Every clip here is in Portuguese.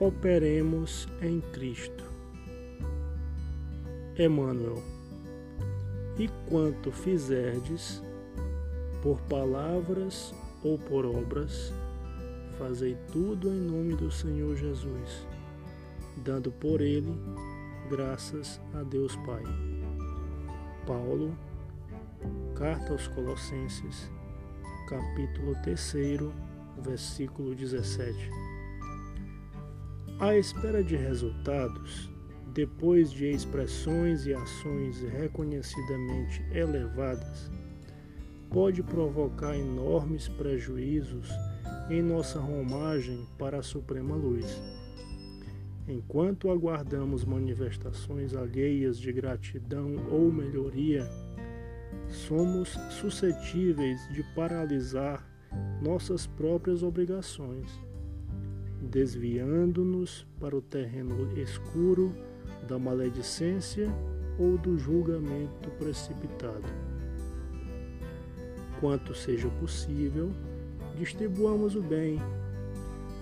operemos em Cristo. Emmanuel. E quanto fizerdes, por palavras ou por obras, fazei tudo em nome do Senhor Jesus, dando por ele graças a Deus Pai. Paulo, Carta aos Colossenses, capítulo 3, versículo 17. À espera de resultados, depois de expressões e ações reconhecidamente elevadas, pode provocar enormes prejuízos em nossa romagem para a Suprema Luz. Enquanto aguardamos manifestações alheias de gratidão ou melhoria, somos suscetíveis de paralisar nossas próprias obrigações, desviando-nos para o terreno escuro da maledicência ou do julgamento precipitado. Quanto seja possível, distribuamos o bem,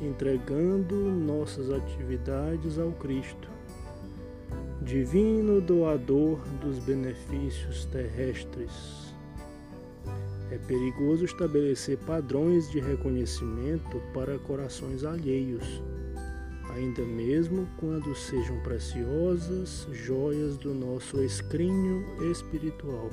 entregando nossas atividades ao Cristo, divino doador dos benefícios terrestres. É perigoso estabelecer padrões de reconhecimento para corações alheios ainda mesmo quando sejam preciosas joias do nosso escrínio espiritual.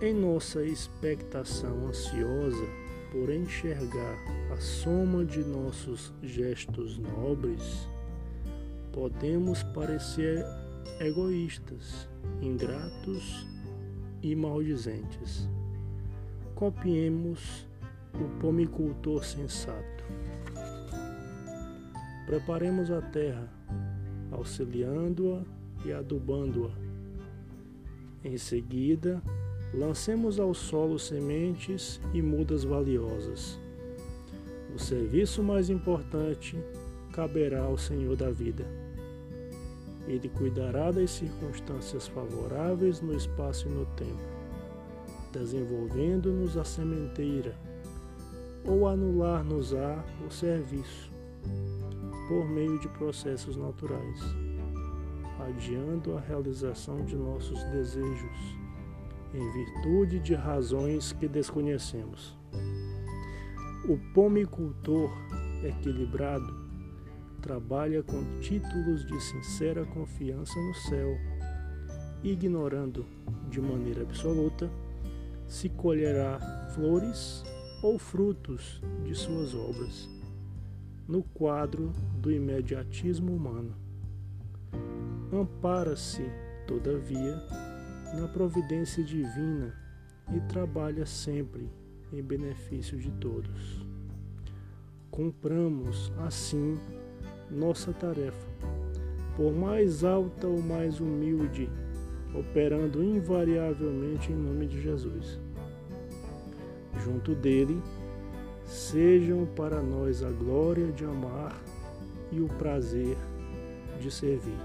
Em nossa expectação ansiosa por enxergar a soma de nossos gestos nobres, podemos parecer egoístas, ingratos e maldizentes. Copiemos o pomicultor sensato. Preparemos a terra, auxiliando-a e adubando-a. Em seguida, lancemos ao solo sementes e mudas valiosas. O serviço mais importante caberá ao Senhor da vida. Ele cuidará das circunstâncias favoráveis no espaço e no tempo, desenvolvendo-nos a sementeira, ou anular-nos-á o serviço por meio de processos naturais, adiando a realização de nossos desejos em virtude de razões que desconhecemos. O pomicultor equilibrado trabalha com títulos de sincera confiança no céu, ignorando de maneira absoluta se colherá flores ou frutos de suas obras no quadro do imediatismo humano. Ampara-se, todavia, na providência divina e trabalha sempre em benefício de todos. Cumpramos, assim, nossa tarefa, por mais alta ou mais humilde, operando invariavelmente em nome de Jesus. Junto dele, sejam para nós a glória de amar e o prazer de servir.